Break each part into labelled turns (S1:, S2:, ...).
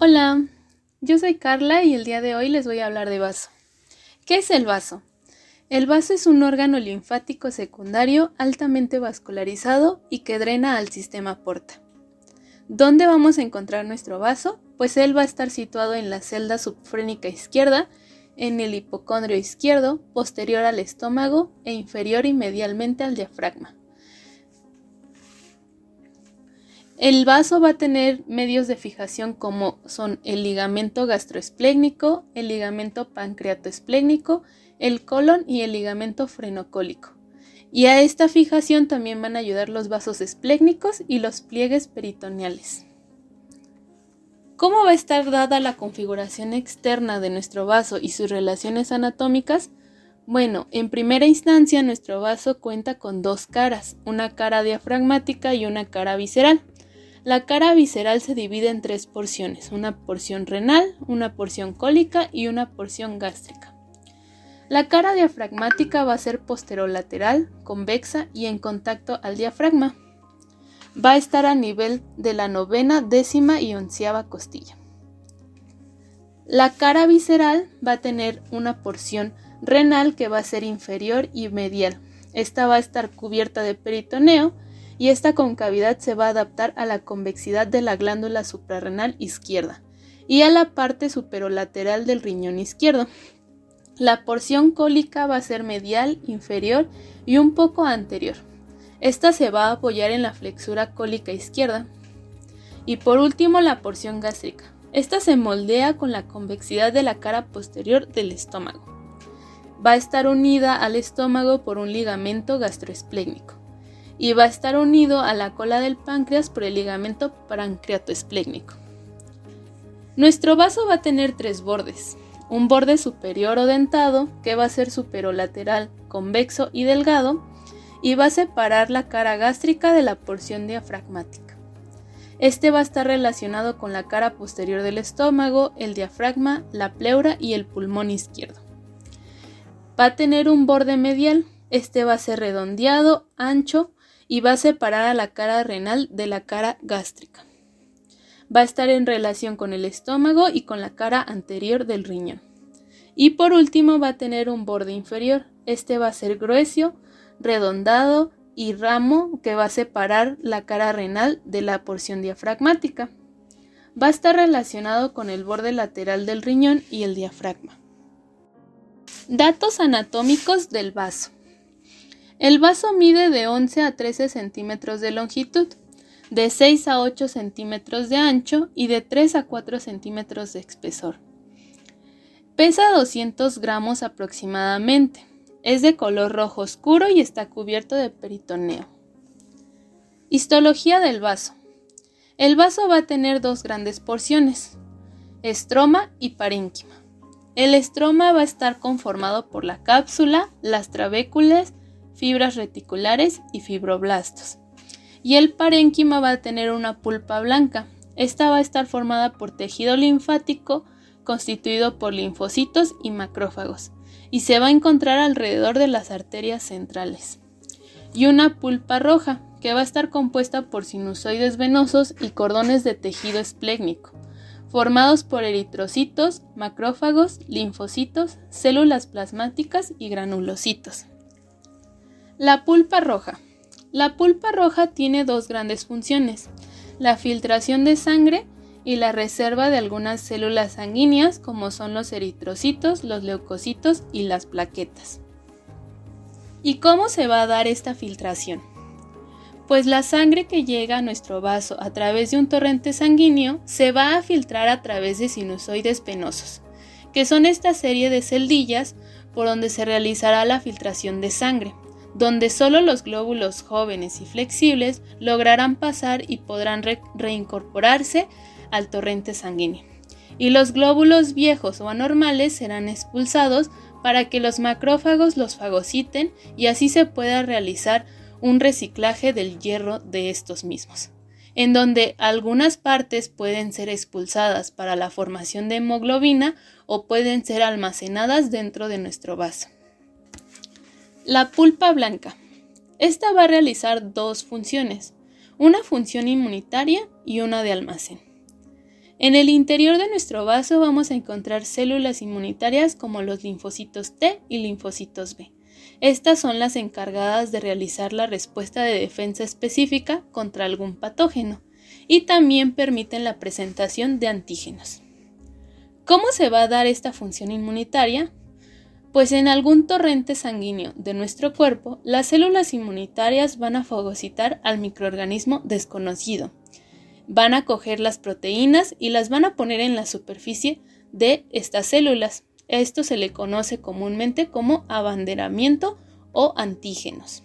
S1: Hola, yo soy Carla y el día de hoy les voy a hablar de vaso. ¿Qué es el vaso? El vaso es un órgano linfático secundario altamente vascularizado y que drena al sistema porta. ¿Dónde vamos a encontrar nuestro vaso? Pues él va a estar situado en la celda subfrénica izquierda, en el hipocondrio izquierdo, posterior al estómago e inferior y medialmente al diafragma. El vaso va a tener medios de fijación como son el ligamento gastroesplénico, el ligamento pancreatoesplénico, el colon y el ligamento frenocólico. Y a esta fijación también van a ayudar los vasos esplénicos y los pliegues peritoneales. ¿Cómo va a estar dada la configuración externa de nuestro vaso y sus relaciones anatómicas? Bueno, en primera instancia nuestro vaso cuenta con dos caras, una cara diafragmática y una cara visceral. La cara visceral se divide en tres porciones, una porción renal, una porción cólica y una porción gástrica. La cara diafragmática va a ser posterolateral, convexa y en contacto al diafragma. Va a estar a nivel de la novena, décima y onceava costilla. La cara visceral va a tener una porción renal que va a ser inferior y medial. Esta va a estar cubierta de peritoneo y esta concavidad se va a adaptar a la convexidad de la glándula suprarrenal izquierda y a la parte superolateral del riñón izquierdo. La porción cólica va a ser medial, inferior y un poco anterior. Esta se va a apoyar en la flexura cólica izquierda. Y por último la porción gástrica. Esta se moldea con la convexidad de la cara posterior del estómago. Va a estar unida al estómago por un ligamento gastroesplénico y va a estar unido a la cola del páncreas por el ligamento pancreatoesplénico. Nuestro vaso va a tener tres bordes, un borde superior o dentado que va a ser superolateral, convexo y delgado y va a separar la cara gástrica de la porción diafragmática. Este va a estar relacionado con la cara posterior del estómago, el diafragma, la pleura y el pulmón izquierdo. Va a tener un borde medial, este va a ser redondeado, ancho y va a separar a la cara renal de la cara gástrica. Va a estar en relación con el estómago y con la cara anterior del riñón. Y por último va a tener un borde inferior. Este va a ser grueso, redondado y ramo que va a separar la cara renal de la porción diafragmática. Va a estar relacionado con el borde lateral del riñón y el diafragma. Datos anatómicos del vaso. El vaso mide de 11 a 13 centímetros de longitud, de 6 a 8 centímetros de ancho y de 3 a 4 centímetros de espesor. Pesa 200 gramos aproximadamente. Es de color rojo oscuro y está cubierto de peritoneo. Histología del vaso. El vaso va a tener dos grandes porciones, estroma y parénquima. El estroma va a estar conformado por la cápsula, las trabéculas fibras reticulares y fibroblastos. Y el parénquima va a tener una pulpa blanca. Esta va a estar formada por tejido linfático constituido por linfocitos y macrófagos y se va a encontrar alrededor de las arterias centrales. Y una pulpa roja que va a estar compuesta por sinusoides venosos y cordones de tejido esplénico, formados por eritrocitos, macrófagos, linfocitos, células plasmáticas y granulocitos. La pulpa roja. La pulpa roja tiene dos grandes funciones, la filtración de sangre y la reserva de algunas células sanguíneas como son los eritrocitos, los leucocitos y las plaquetas. ¿Y cómo se va a dar esta filtración? Pues la sangre que llega a nuestro vaso a través de un torrente sanguíneo se va a filtrar a través de sinusoides penosos, que son esta serie de celdillas por donde se realizará la filtración de sangre donde solo los glóbulos jóvenes y flexibles lograrán pasar y podrán reincorporarse al torrente sanguíneo. Y los glóbulos viejos o anormales serán expulsados para que los macrófagos los fagociten y así se pueda realizar un reciclaje del hierro de estos mismos, en donde algunas partes pueden ser expulsadas para la formación de hemoglobina o pueden ser almacenadas dentro de nuestro vaso. La pulpa blanca. Esta va a realizar dos funciones, una función inmunitaria y una de almacén. En el interior de nuestro vaso vamos a encontrar células inmunitarias como los linfocitos T y linfocitos B. Estas son las encargadas de realizar la respuesta de defensa específica contra algún patógeno y también permiten la presentación de antígenos. ¿Cómo se va a dar esta función inmunitaria? Pues en algún torrente sanguíneo de nuestro cuerpo, las células inmunitarias van a fagocitar al microorganismo desconocido. Van a coger las proteínas y las van a poner en la superficie de estas células. Esto se le conoce comúnmente como abanderamiento o antígenos.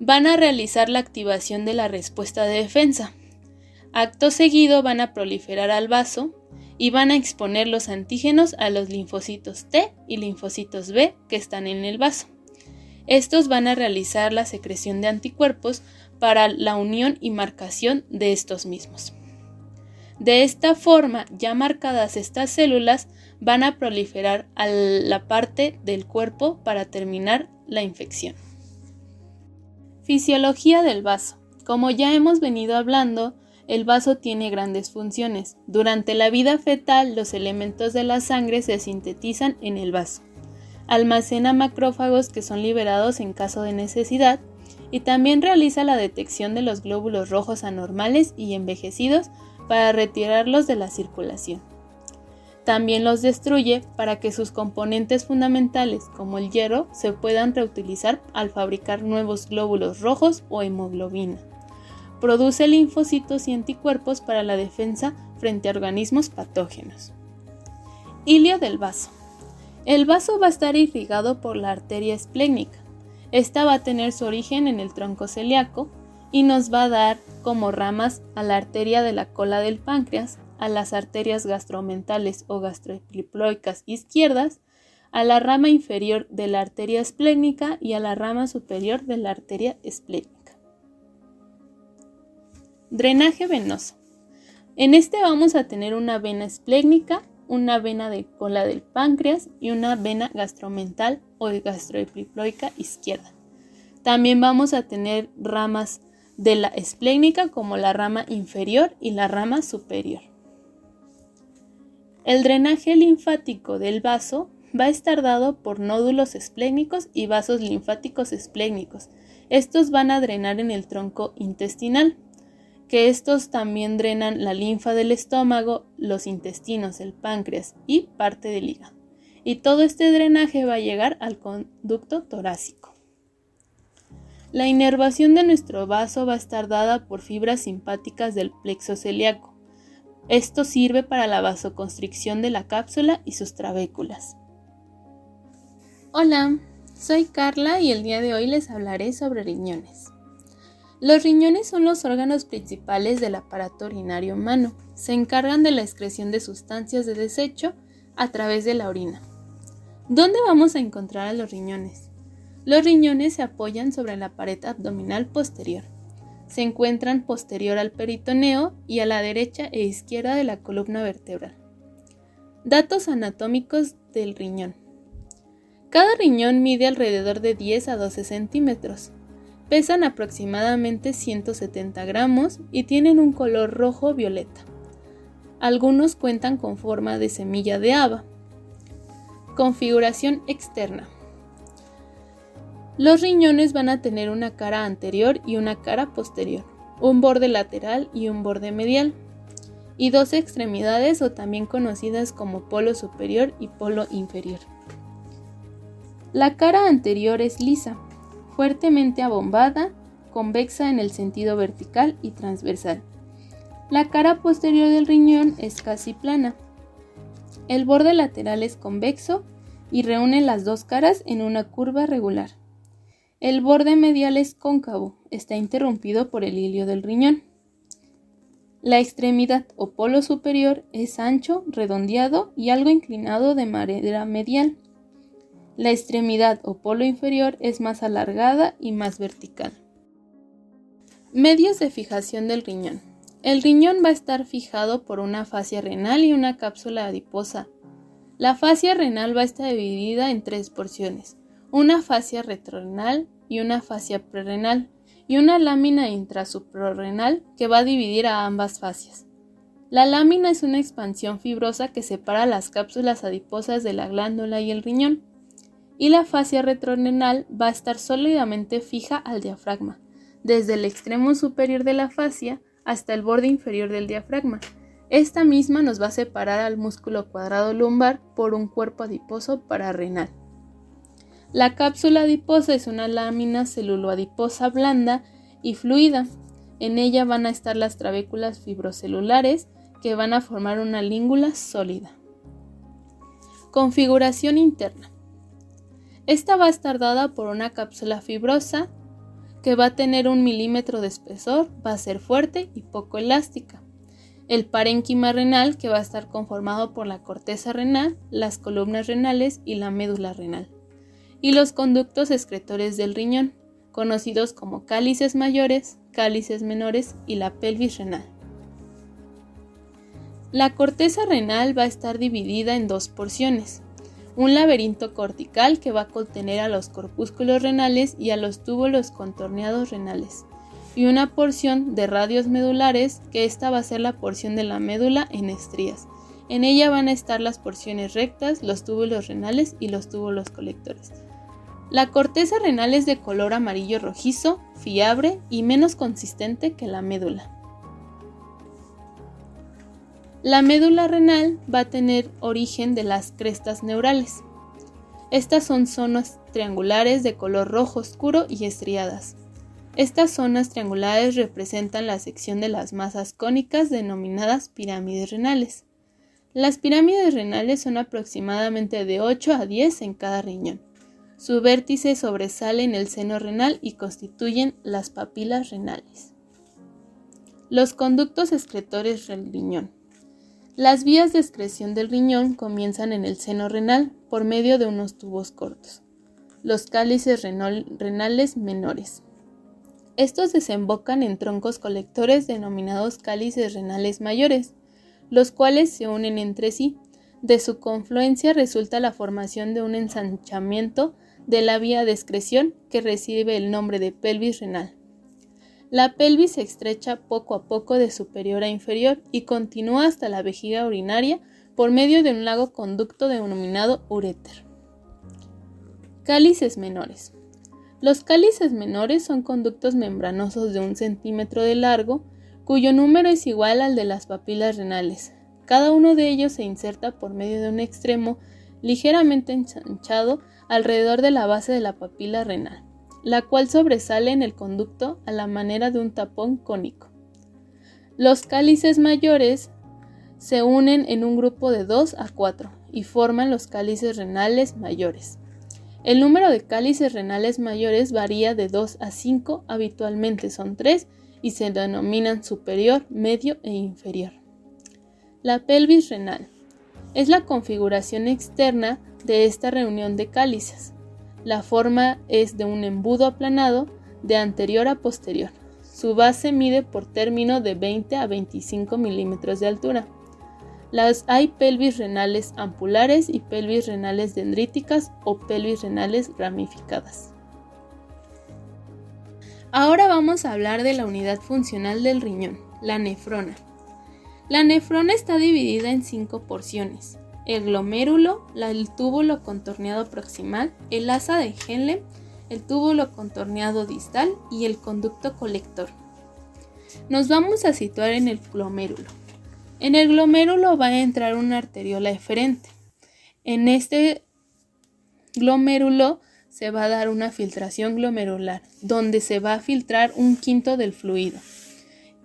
S1: Van a realizar la activación de la respuesta de defensa. Acto seguido van a proliferar al vaso y van a exponer los antígenos a los linfocitos T y linfocitos B que están en el vaso. Estos van a realizar la secreción de anticuerpos para la unión y marcación de estos mismos. De esta forma, ya marcadas estas células, van a proliferar a la parte del cuerpo para terminar la infección. Fisiología del vaso. Como ya hemos venido hablando, el vaso tiene grandes funciones. Durante la vida fetal, los elementos de la sangre se sintetizan en el vaso. Almacena macrófagos que son liberados en caso de necesidad y también realiza la detección de los glóbulos rojos anormales y envejecidos para retirarlos de la circulación. También los destruye para que sus componentes fundamentales, como el hierro, se puedan reutilizar al fabricar nuevos glóbulos rojos o hemoglobina. Produce linfocitos y anticuerpos para la defensa frente a organismos patógenos. Hilio del vaso. El vaso va a estar irrigado por la arteria esplénica. Esta va a tener su origen en el tronco celíaco y nos va a dar como ramas a la arteria de la cola del páncreas, a las arterias gastromentales o gastroepiliploicas izquierdas, a la rama inferior de la arteria esplénica y a la rama superior de la arteria esplénica. Drenaje venoso. En este vamos a tener una vena esplénica, una vena de cola del páncreas y una vena gastromental o gastroepiliploica izquierda. También vamos a tener ramas de la esplénica como la rama inferior y la rama superior. El drenaje linfático del vaso va a estar dado por nódulos esplénicos y vasos linfáticos esplénicos. Estos van a drenar en el tronco intestinal, que estos también drenan la linfa del estómago, los intestinos, el páncreas y parte del hígado. Y todo este drenaje va a llegar al conducto torácico. La inervación de nuestro vaso va a estar dada por fibras simpáticas del plexo celíaco esto sirve para la vasoconstricción de la cápsula y sus trabéculas. Hola, soy Carla y el día de hoy les hablaré sobre riñones. Los riñones son los órganos principales del aparato urinario humano. Se encargan de la excreción de sustancias de desecho a través de la orina. ¿Dónde vamos a encontrar a los riñones? Los riñones se apoyan sobre la pared abdominal posterior se encuentran posterior al peritoneo y a la derecha e izquierda de la columna vertebral. Datos anatómicos del riñón. Cada riñón mide alrededor de 10 a 12 centímetros. Pesan aproximadamente 170 gramos y tienen un color rojo-violeta. Algunos cuentan con forma de semilla de haba. Configuración externa. Los riñones van a tener una cara anterior y una cara posterior, un borde lateral y un borde medial, y dos extremidades o también conocidas como polo superior y polo inferior. La cara anterior es lisa, fuertemente abombada, convexa en el sentido vertical y transversal. La cara posterior del riñón es casi plana. El borde lateral es convexo y reúne las dos caras en una curva regular. El borde medial es cóncavo, está interrumpido por el hilio del riñón. La extremidad o polo superior es ancho, redondeado y algo inclinado de manera medial. La extremidad o polo inferior es más alargada y más vertical. Medios de fijación del riñón. El riñón va a estar fijado por una fascia renal y una cápsula adiposa. La fascia renal va a estar dividida en tres porciones una fascia retrorenal y una fascia prerrenal y una lámina intrasuprarrenal que va a dividir a ambas fascias. La lámina es una expansión fibrosa que separa las cápsulas adiposas de la glándula y el riñón, y la fascia retrorenal va a estar sólidamente fija al diafragma, desde el extremo superior de la fascia hasta el borde inferior del diafragma. Esta misma nos va a separar al músculo cuadrado lumbar por un cuerpo adiposo pararenal. La cápsula adiposa es una lámina celuloadiposa blanda y fluida. En ella van a estar las trabéculas fibrocelulares que van a formar una língula sólida. Configuración interna. Esta va a estar dada por una cápsula fibrosa que va a tener un milímetro de espesor, va a ser fuerte y poco elástica. El parénquima renal que va a estar conformado por la corteza renal, las columnas renales y la médula renal y los conductos excretores del riñón, conocidos como cálices mayores, cálices menores y la pelvis renal. La corteza renal va a estar dividida en dos porciones, un laberinto cortical que va a contener a los corpúsculos renales y a los túbulos contorneados renales, y una porción de radios medulares que esta va a ser la porción de la médula en estrías. En ella van a estar las porciones rectas, los túbulos renales y los túbulos colectores. La corteza renal es de color amarillo rojizo, fiabre y menos consistente que la médula. La médula renal va a tener origen de las crestas neurales. Estas son zonas triangulares de color rojo oscuro y estriadas. Estas zonas triangulares representan la sección de las masas cónicas denominadas pirámides renales. Las pirámides renales son aproximadamente de 8 a 10 en cada riñón. Su vértice sobresale en el seno renal y constituyen las papilas renales. Los conductos excretores del riñón. Las vías de excreción del riñón comienzan en el seno renal por medio de unos tubos cortos, los cálices renales menores. Estos desembocan en troncos colectores denominados cálices renales mayores, los cuales se unen entre sí. De su confluencia resulta la formación de un ensanchamiento de la vía de excreción que recibe el nombre de pelvis renal. La pelvis se estrecha poco a poco de superior a inferior y continúa hasta la vejiga urinaria por medio de un lago conducto denominado uréter. Cálices menores. Los cálices menores son conductos membranosos de un centímetro de largo, cuyo número es igual al de las papilas renales. Cada uno de ellos se inserta por medio de un extremo ligeramente ensanchado alrededor de la base de la papila renal, la cual sobresale en el conducto a la manera de un tapón cónico. Los cálices mayores se unen en un grupo de 2 a 4 y forman los cálices renales mayores. El número de cálices renales mayores varía de 2 a 5, habitualmente son 3 y se denominan superior, medio e inferior. La pelvis renal es la configuración externa de esta reunión de cálices. La forma es de un embudo aplanado de anterior a posterior. Su base mide por término de 20 a 25 milímetros de altura. Las hay pelvis renales ampulares y pelvis renales dendríticas o pelvis renales ramificadas. Ahora vamos a hablar de la unidad funcional del riñón, la nefrona. La nefrona está dividida en cinco porciones el glomérulo, el túbulo contorneado proximal, el asa de Henle, el túbulo contorneado distal y el conducto colector. Nos vamos a situar en el glomérulo. En el glomérulo va a entrar una arteriola eferente. En este glomérulo se va a dar una filtración glomerular, donde se va a filtrar un quinto del fluido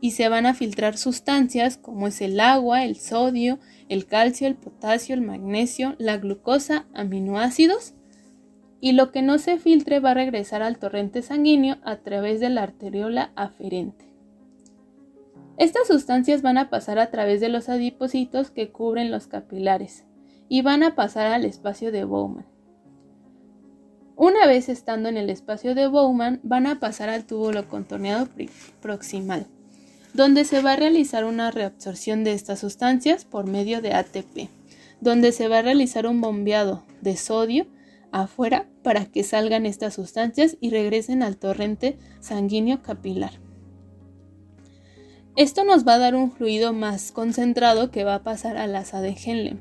S1: y se van a filtrar sustancias como es el agua, el sodio, el calcio, el potasio, el magnesio, la glucosa, aminoácidos y lo que no se filtre va a regresar al torrente sanguíneo a través de la arteriola aferente. Estas sustancias van a pasar a través de los adipocitos que cubren los capilares y van a pasar al espacio de Bowman. Una vez estando en el espacio de Bowman, van a pasar al túbulo contorneado proximal donde se va a realizar una reabsorción de estas sustancias por medio de ATP, donde se va a realizar un bombeado de sodio afuera para que salgan estas sustancias y regresen al torrente sanguíneo capilar. Esto nos va a dar un fluido más concentrado que va a pasar al asa de Henle.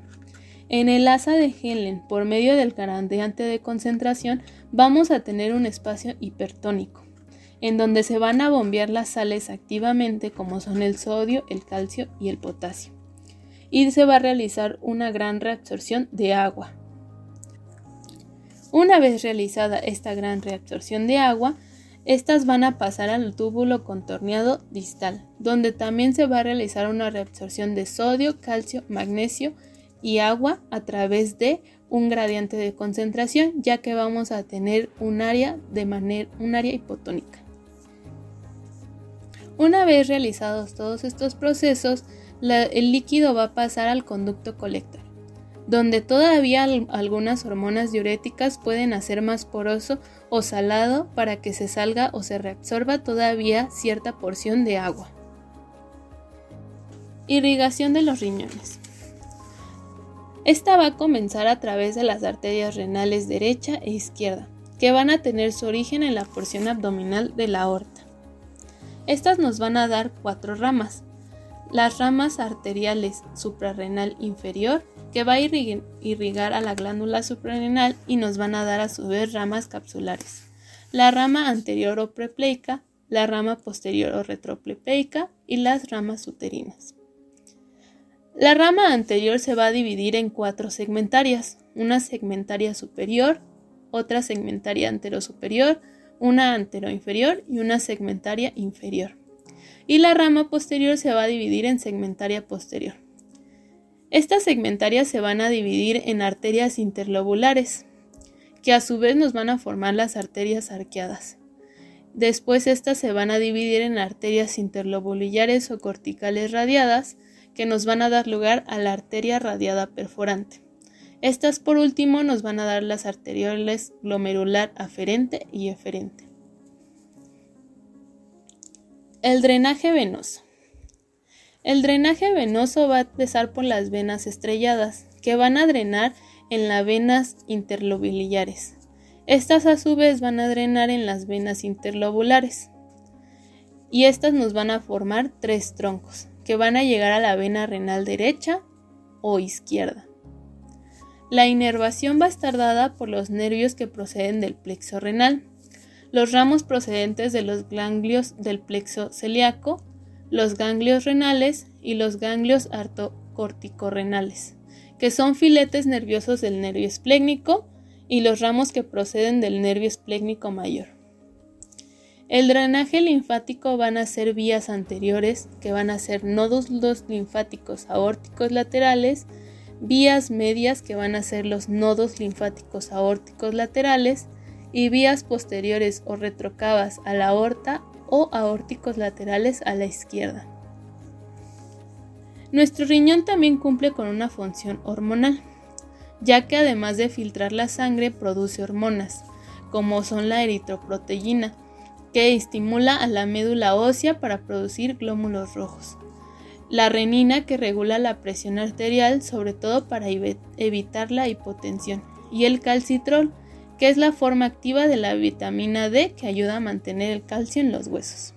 S1: En el asa de Henle, por medio del gradiente de concentración, vamos a tener un espacio hipertónico, en donde se van a bombear las sales activamente como son el sodio, el calcio y el potasio. Y se va a realizar una gran reabsorción de agua. Una vez realizada esta gran reabsorción de agua, estas van a pasar al túbulo contorneado distal, donde también se va a realizar una reabsorción de sodio, calcio, magnesio y agua a través de un gradiente de concentración, ya que vamos a tener un área de manera un área hipotónica. Una vez realizados todos estos procesos, el líquido va a pasar al conducto colector donde todavía algunas hormonas diuréticas pueden hacer más poroso o salado para que se salga o se reabsorba todavía cierta porción de agua. Irrigación de los riñones. Esta va a comenzar a través de las arterias renales derecha e izquierda, que van a tener su origen en la porción abdominal de la aorta. Estas nos van a dar cuatro ramas. Las ramas arteriales suprarrenal inferior, que va a irrigar a la glándula suprarrenal y nos van a dar a su vez ramas capsulares. La rama anterior o prepleica, la rama posterior o retroplepeica y las ramas uterinas. La rama anterior se va a dividir en cuatro segmentarias, una segmentaria superior, otra segmentaria anterosuperior, una anteroinferior y una segmentaria inferior. Y la rama posterior se va a dividir en segmentaria posterior. Estas segmentarias se van a dividir en arterias interlobulares, que a su vez nos van a formar las arterias arqueadas. Después estas se van a dividir en arterias interlobulares o corticales radiadas, que nos van a dar lugar a la arteria radiada perforante. Estas por último nos van a dar las arterioles glomerular aferente y eferente. El drenaje venoso. El drenaje venoso va a empezar por las venas estrelladas, que van a drenar en las venas interlobuliares. Estas a su vez van a drenar en las venas interlobulares. Y estas nos van a formar tres troncos, que van a llegar a la vena renal derecha o izquierda. La inervación va a estar dada por los nervios que proceden del plexo renal, los ramos procedentes de los ganglios del plexo celíaco, los ganglios renales y los ganglios artocorticorrenales, que son filetes nerviosos del nervio esplécnico y los ramos que proceden del nervio esplécnico mayor. El drenaje linfático van a ser vías anteriores, que van a ser nódulos linfáticos aórticos laterales, vías medias, que van a ser los nodos linfáticos aórticos laterales, y vías posteriores o retrocavas a la aorta o aórticos laterales a la izquierda. Nuestro riñón también cumple con una función hormonal, ya que además de filtrar la sangre produce hormonas, como son la eritroproteína, que estimula a la médula ósea para producir glóbulos rojos, la renina que regula la presión arterial, sobre todo para evitar la hipotensión, y el calcitrol, que es la forma activa de la vitamina D que ayuda a mantener el calcio en los huesos.